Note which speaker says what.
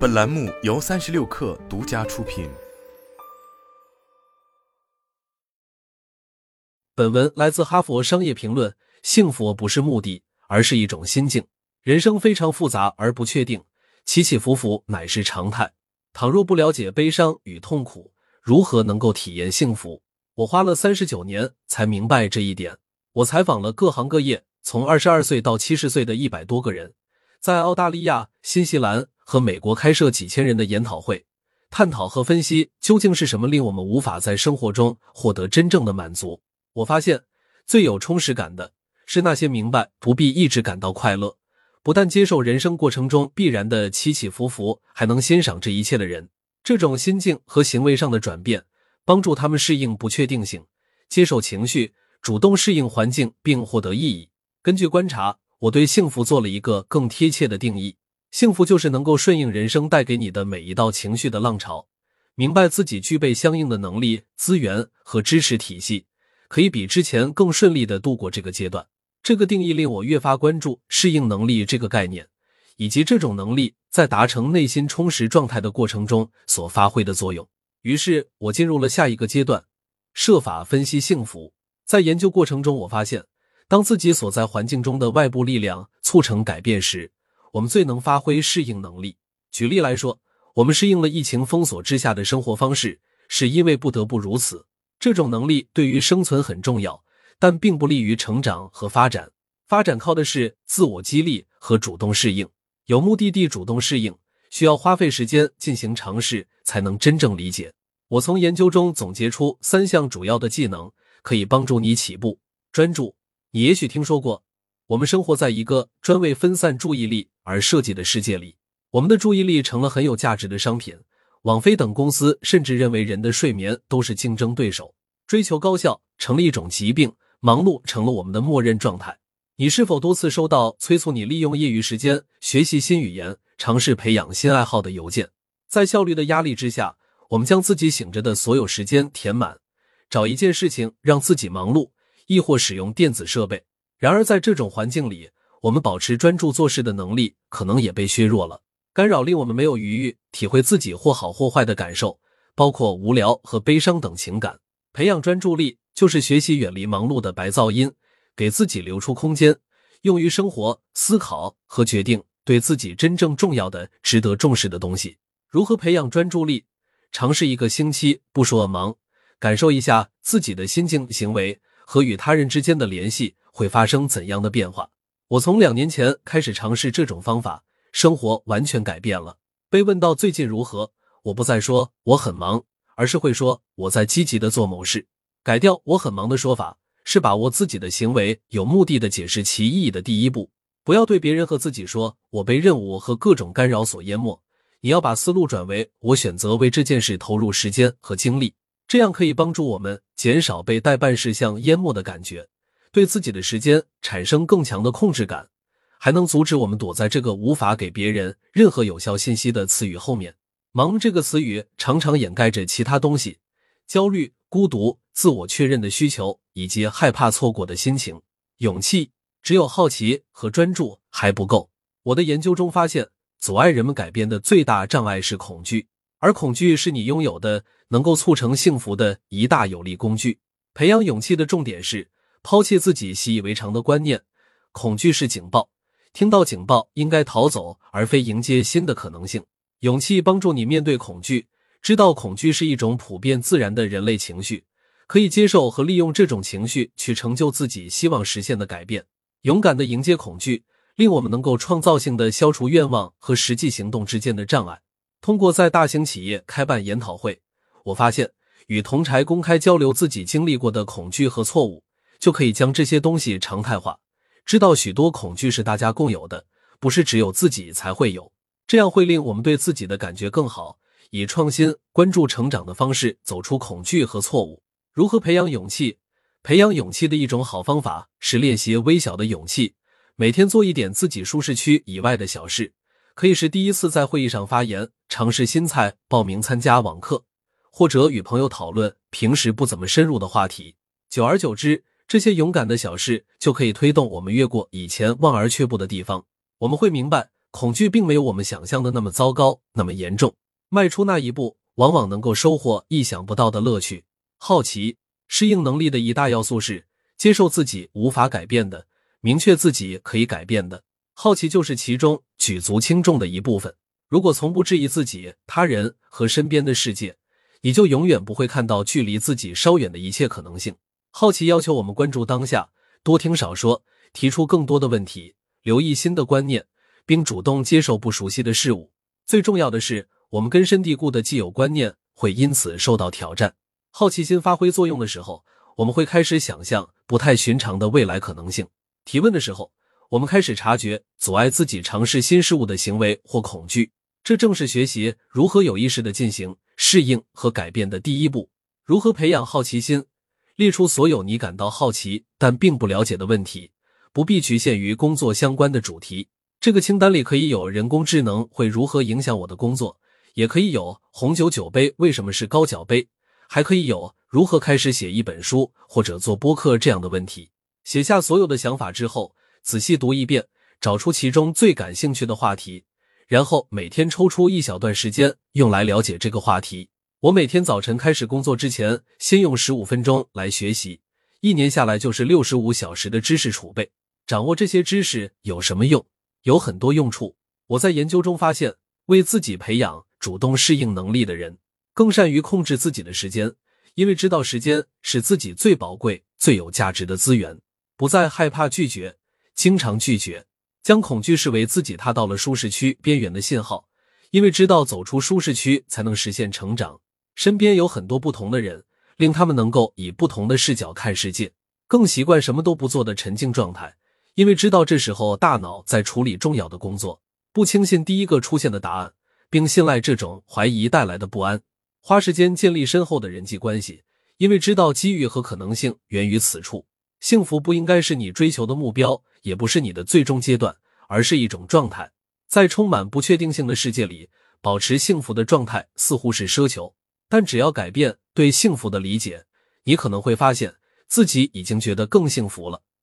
Speaker 1: 本栏目由三十六氪独家出品。
Speaker 2: 本文来自《哈佛商业评论》。幸福不是目的，而是一种心境。人生非常复杂而不确定，起起伏伏乃是常态。倘若不了解悲伤与痛苦，如何能够体验幸福？我花了三十九年才明白这一点。我采访了各行各业，从二十二岁到七十岁的一百多个人，在澳大利亚、新西兰和美国开设几千人的研讨会，探讨和分析究竟是什么令我们无法在生活中获得真正的满足。我发现，最有充实感的是那些明白不必一直感到快乐，不但接受人生过程中必然的起起伏伏，还能欣赏这一切的人。这种心境和行为上的转变，帮助他们适应不确定性，接受情绪。主动适应环境并获得意义。根据观察，我对幸福做了一个更贴切的定义：幸福就是能够顺应人生带给你的每一道情绪的浪潮，明白自己具备相应的能力、资源和支持体系，可以比之前更顺利的度过这个阶段。这个定义令我越发关注适应能力这个概念，以及这种能力在达成内心充实状态的过程中所发挥的作用。于是，我进入了下一个阶段，设法分析幸福。在研究过程中，我发现，当自己所在环境中的外部力量促成改变时，我们最能发挥适应能力。举例来说，我们适应了疫情封锁之下的生活方式，是因为不得不如此。这种能力对于生存很重要，但并不利于成长和发展。发展靠的是自我激励和主动适应。有目的地主动适应，需要花费时间进行尝试，才能真正理解。我从研究中总结出三项主要的技能。可以帮助你起步专注。你也许听说过，我们生活在一个专为分散注意力而设计的世界里，我们的注意力成了很有价值的商品。网飞等公司甚至认为人的睡眠都是竞争对手。追求高效成了一种疾病，忙碌成了我们的默认状态。你是否多次收到催促你利用业余时间学习新语言、尝试培养新爱好的邮件？在效率的压力之下，我们将自己醒着的所有时间填满。找一件事情让自己忙碌，亦或使用电子设备。然而，在这种环境里，我们保持专注做事的能力可能也被削弱了。干扰令我们没有余裕体会自己或好或坏的感受，包括无聊和悲伤等情感。培养专注力，就是学习远离忙碌的白噪音，给自己留出空间，用于生活、思考和决定对自己真正重要的、值得重视的东西。如何培养专注力？尝试一个星期不说忙。感受一下自己的心境、行为和与他人之间的联系会发生怎样的变化。我从两年前开始尝试这种方法，生活完全改变了。被问到最近如何，我不再说我很忙，而是会说我在积极的做某事。改掉我很忙的说法，是把握自己的行为有目的的解释其意义的第一步。不要对别人和自己说我被任务和各种干扰所淹没，你要把思路转为我选择为这件事投入时间和精力。这样可以帮助我们减少被代办事项淹没的感觉，对自己的时间产生更强的控制感，还能阻止我们躲在这个无法给别人任何有效信息的词语后面。忙这个词语常常掩盖着其他东西：焦虑、孤独、自我确认的需求，以及害怕错过的心情。勇气只有好奇和专注还不够。我的研究中发现，阻碍人们改变的最大障碍是恐惧。而恐惧是你拥有的能够促成幸福的一大有力工具。培养勇气的重点是抛弃自己习以为常的观念。恐惧是警报，听到警报应该逃走，而非迎接新的可能性。勇气帮助你面对恐惧，知道恐惧是一种普遍自然的人类情绪，可以接受和利用这种情绪去成就自己希望实现的改变。勇敢的迎接恐惧，令我们能够创造性的消除愿望和实际行动之间的障碍。通过在大型企业开办研讨会，我发现与同柴公开交流自己经历过的恐惧和错误，就可以将这些东西常态化。知道许多恐惧是大家共有的，不是只有自己才会有。这样会令我们对自己的感觉更好，以创新、关注成长的方式走出恐惧和错误。如何培养勇气？培养勇气的一种好方法是练习微小的勇气，每天做一点自己舒适区以外的小事。可以是第一次在会议上发言，尝试新菜，报名参加网课，或者与朋友讨论平时不怎么深入的话题。久而久之，这些勇敢的小事就可以推动我们越过以前望而却步的地方。我们会明白，恐惧并没有我们想象的那么糟糕，那么严重。迈出那一步，往往能够收获意想不到的乐趣。好奇适应能力的一大要素是接受自己无法改变的，明确自己可以改变的。好奇就是其中举足轻重的一部分。如果从不质疑自己、他人和身边的世界，你就永远不会看到距离自己稍远的一切可能性。好奇要求我们关注当下，多听少说，提出更多的问题，留意新的观念，并主动接受不熟悉的事物。最重要的是。我们根深蒂固的既有观念会因此受到挑战。好奇心发挥作用的时候，我们会开始想象不太寻常的未来可能性。提问的时候，我们开始察觉阻碍自己尝试新事物的行为或恐惧。这正是学习如何有意识的进行适应和改变的第一步。如何培养好奇心？列出所有你感到好奇但并不了解的问题，不必局限于工作相关的主题。这个清单里可以有人工智能会如何影响我的工作。也可以有红酒酒杯为什么是高脚杯，还可以有如何开始写一本书或者做播客这样的问题。写下所有的想法之后，仔细读一遍，找出其中最感兴趣的话题，然后每天抽出一小段时间用来了解这个话题。我每天早晨开始工作之前，先用十五分钟来学习，一年下来就是六十五小时的知识储备。掌握这些知识有什么用？有很多用处。我在研究中发现，为自己培养。主动适应能力的人更善于控制自己的时间，因为知道时间是自己最宝贵、最有价值的资源。不再害怕拒绝，经常拒绝，将恐惧视为自己踏到了舒适区边缘的信号，因为知道走出舒适区才能实现成长。身边有很多不同的人，令他们能够以不同的视角看世界，更习惯什么都不做的沉静状态，因为知道这时候大脑在处理重要的工作。不轻信第一个出现的答案。并信赖这种怀疑带来的不安，花时间建立深厚的人际关系，因为知道机遇和可能性源于此处。幸福不应该是你追求的目标，也不是你的最终阶段，而是一种状态。在充满不确定性的世界里，保持幸福的状态似乎是奢求，但只要改变对幸福的理解，你可能会发现自己已经觉得更幸福了。